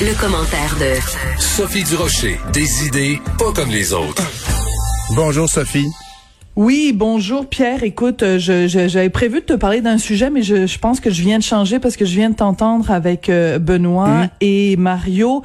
Le, commentaire de Sophie Durocher. Des idées pas comme les autres. Bonjour Sophie. Oui, bonjour Pierre. Écoute, euh, je, j'avais prévu de te parler d'un sujet, mais je, je, pense que je viens de changer parce que je viens de t'entendre avec euh, Benoît mmh. et Mario.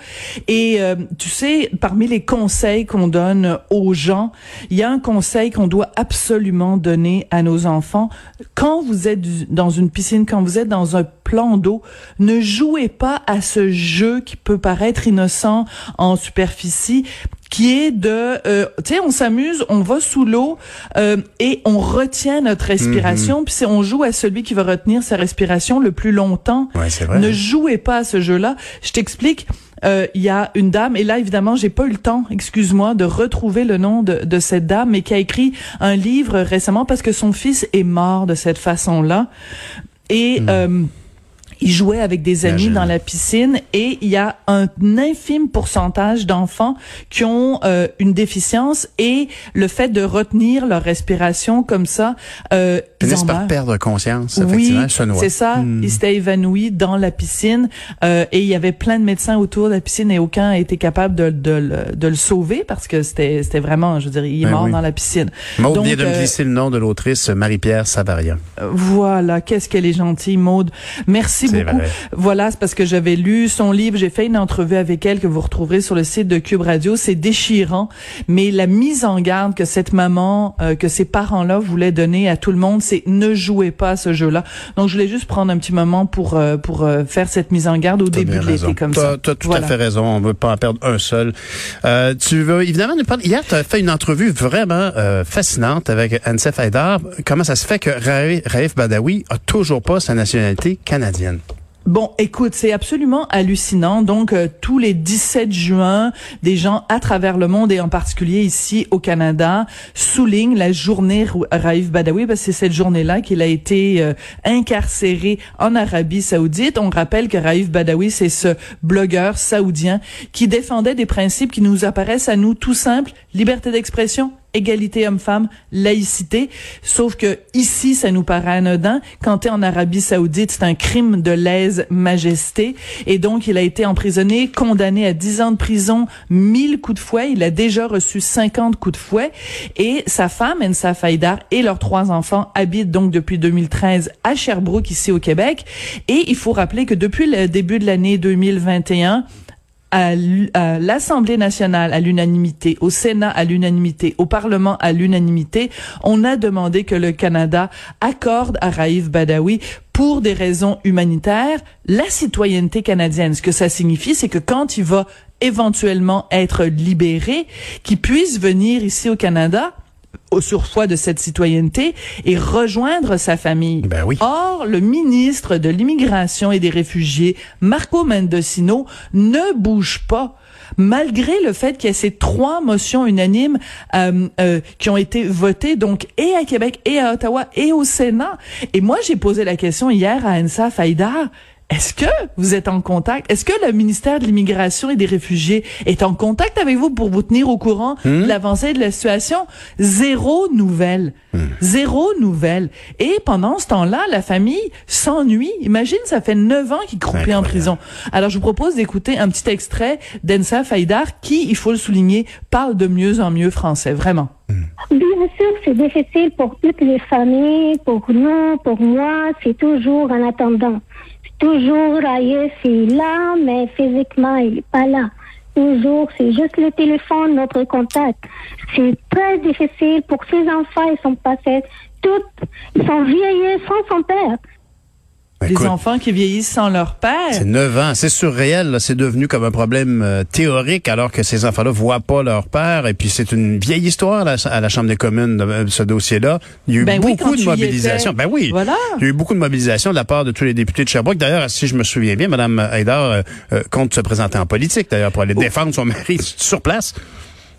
Et euh, tu sais, parmi les conseils qu'on donne aux gens, il y a un conseil qu'on doit absolument donner à nos enfants. Quand vous êtes dans une piscine, quand vous êtes dans un plan d'eau, ne jouez pas à ce jeu qui peut paraître innocent en superficie, qui est de, euh, tu sais, on s'amuse, on va sous l'eau euh, et on retient notre respiration, mm-hmm. puis on joue à celui qui va retenir sa respiration le plus longtemps. Ouais, vrai. Ne jouez pas à ce jeu-là. Je t'explique. Euh, il y a une dame, et là évidemment j'ai pas eu le temps, excuse-moi, de retrouver le nom de, de, cette dame, mais qui a écrit un livre récemment parce que son fils est mort de cette façon-là. Et mm. Euh, il jouait avec des amis dans la piscine et il y a un infime pourcentage d'enfants qui ont euh, une déficience et le fait de retenir leur respiration comme ça, euh, ils en par perdre conscience. Effectivement, oui, c'est ça. Hmm. Ils s'étaient évanouis dans la piscine euh, et il y avait plein de médecins autour de la piscine et aucun a été capable de, de, de le sauver parce que c'était c'était vraiment, je veux dire, il est ben mort dans la piscine. Maud vient de me glisser le nom de l'autrice Marie-Pierre Savarian. Voilà, qu'est-ce qu'elle est gentille, Maude. Merci beaucoup. Voilà, c'est parce que j'avais lu son livre, j'ai fait une entrevue avec elle que vous retrouverez sur le site de Cube Radio. C'est déchirant, mais la mise en garde que cette maman, euh, que ces parents-là voulaient donner à tout le monde, c'est ne jouez pas à ce jeu-là. Donc, je voulais juste prendre un petit moment pour euh, pour euh, faire cette mise en garde au début de l'été comme ça. Tu as tout à fait raison. On veut pas en perdre un seul. tu veux évidemment nous parler. Hier, tu as fait une entrevue vraiment fascinante avec Ansef Haidar. Comment ça se fait que Raif Badawi a toujours pas sa nationalité canadienne? Bon, écoute, c'est absolument hallucinant. Donc, euh, tous les 17 juin, des gens à travers le monde et en particulier ici au Canada soulignent la journée Raif Badawi parce que c'est cette journée-là qu'il a été euh, incarcéré en Arabie Saoudite. On rappelle que Raif Badawi, c'est ce blogueur saoudien qui défendait des principes qui nous apparaissent à nous tout simples liberté d'expression, égalité homme-femme, laïcité. Sauf que ici, ça nous paraît anodin. Quand es en Arabie Saoudite, c'est un crime de lèse-majesté. Et donc, il a été emprisonné, condamné à 10 ans de prison, 1000 coups de fouet. Il a déjà reçu 50 coups de fouet. Et sa femme, Ensa Faïdar, et leurs trois enfants habitent donc depuis 2013 à Sherbrooke, ici au Québec. Et il faut rappeler que depuis le début de l'année 2021, à l'Assemblée nationale à l'unanimité, au Sénat à l'unanimité, au Parlement à l'unanimité, on a demandé que le Canada accorde à Raif Badawi pour des raisons humanitaires la citoyenneté canadienne. Ce que ça signifie, c'est que quand il va éventuellement être libéré, qu'il puisse venir ici au Canada, au surfois de cette citoyenneté et rejoindre sa famille. Ben oui. Or, le ministre de l'immigration et des réfugiés, Marco Mendocino, ne bouge pas malgré le fait qu'il y ait ces trois motions unanimes euh, euh, qui ont été votées donc et à Québec et à Ottawa et au Sénat. Et moi, j'ai posé la question hier à Ensa Faïdar. Est-ce que vous êtes en contact? Est-ce que le ministère de l'Immigration et des Réfugiés est en contact avec vous pour vous tenir au courant de hmm? l'avancée de la situation? Zéro nouvelle. Hmm. Zéro nouvelle. Et pendant ce temps-là, la famille s'ennuie. Imagine, ça fait neuf ans qu'il croupit en prison. Alors, je vous propose d'écouter un petit extrait d'Ensa Faïdar qui, il faut le souligner, parle de mieux en mieux français. Vraiment. Hmm. Bien sûr, c'est difficile pour toutes les familles, pour nous, pour moi, c'est toujours en attendant. Toujours Raïf est là, mais physiquement, il n'est pas là. Toujours, c'est juste le téléphone, notre contact. C'est très difficile pour ces enfants, ils sont passés toutes, ils sont vieillis sans son père. Les ben, enfants qui vieillissent sans leur père. C'est 9 ans. C'est surréel. C'est devenu comme un problème euh, théorique alors que ces enfants-là voient pas leur père. Et puis c'est une vieille histoire à la Chambre des communes, de, euh, ce dossier-là. Il y a eu ben beaucoup de mobilisation. Ben oui. Voilà. Il y a eu beaucoup de mobilisation de la part de tous les députés de Sherbrooke. D'ailleurs, si je me souviens bien, Mme Haïdar euh, compte se présenter en politique, d'ailleurs, pour aller défendre son mari sur place.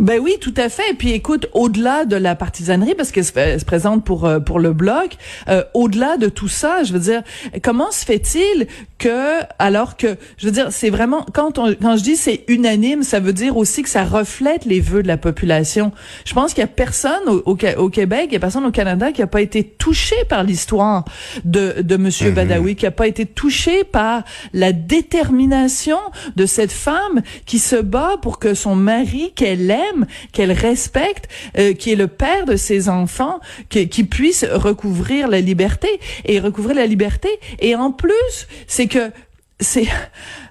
Ben oui, tout à fait. Et puis écoute, au-delà de la partisanerie, parce qu'elle se, présente pour euh, pour le bloc, euh, au-delà de tout ça, je veux dire, comment se fait-il que, alors que, je veux dire, c'est vraiment quand on, quand je dis c'est unanime, ça veut dire aussi que ça reflète les vœux de la population. Je pense qu'il y a personne au, au, Québec, il y a personne au Canada qui a pas été touché par l'histoire de de Monsieur mhm. Badawi, qui a pas été touché par la détermination de cette femme qui se bat pour que son mari qu'elle aime qu'elle respecte, euh, qui est le père de ses enfants, qui, qui puisse recouvrir la liberté et recouvrir la liberté. Et en plus, c'est que c'est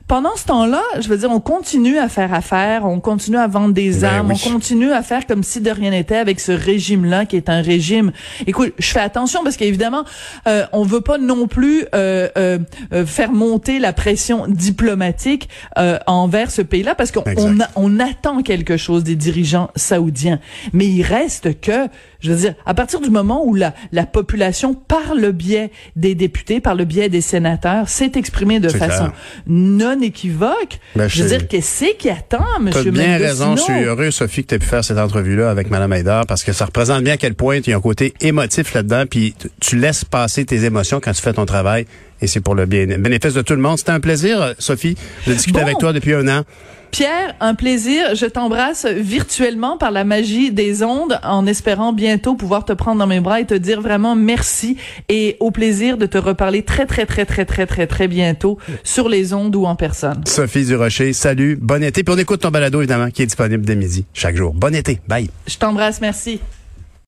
pendant ce temps-là, je veux dire, on continue à faire affaire, on continue à vendre des ben armes, on continue à faire comme si de rien n'était avec ce régime-là qui est un régime. Écoute, je fais attention parce qu'évidemment, euh, on veut pas non plus euh, euh, euh faire monter la pression diplomatique euh, envers ce pays-là parce qu'on on, on attend quelque chose des dirigeants saoudiens. Mais il reste que, je veux dire, à partir du moment où la, la population, par le biais des députés, par le biais des sénateurs, s'est exprimée de façon non équivoque. Ben, je veux dire, qu'est-ce qui attend, M. Tu as bien raison. Je suis heureux, Sophie, que tu aies pu faire cette entrevue-là avec Mme Haïdar parce que ça représente bien à quel point il y a un côté émotif là-dedans, puis tu laisses passer tes émotions quand tu fais ton travail et c'est pour le bien, bénéfice de tout le monde. C'était un plaisir, Sophie, de discuter avec toi depuis un an. Pierre, un plaisir. Je t'embrasse virtuellement par la magie des ondes en espérant bientôt pouvoir te prendre dans mes bras et te dire vraiment merci et au plaisir de te reparler très, très, très, très, très, très, très bientôt sur les ondes ou en personne. Sophie Durocher, salut. Bon été. Puis on écoute ton balado, évidemment, qui est disponible dès midi chaque jour. Bon été. Bye. Je t'embrasse. Merci.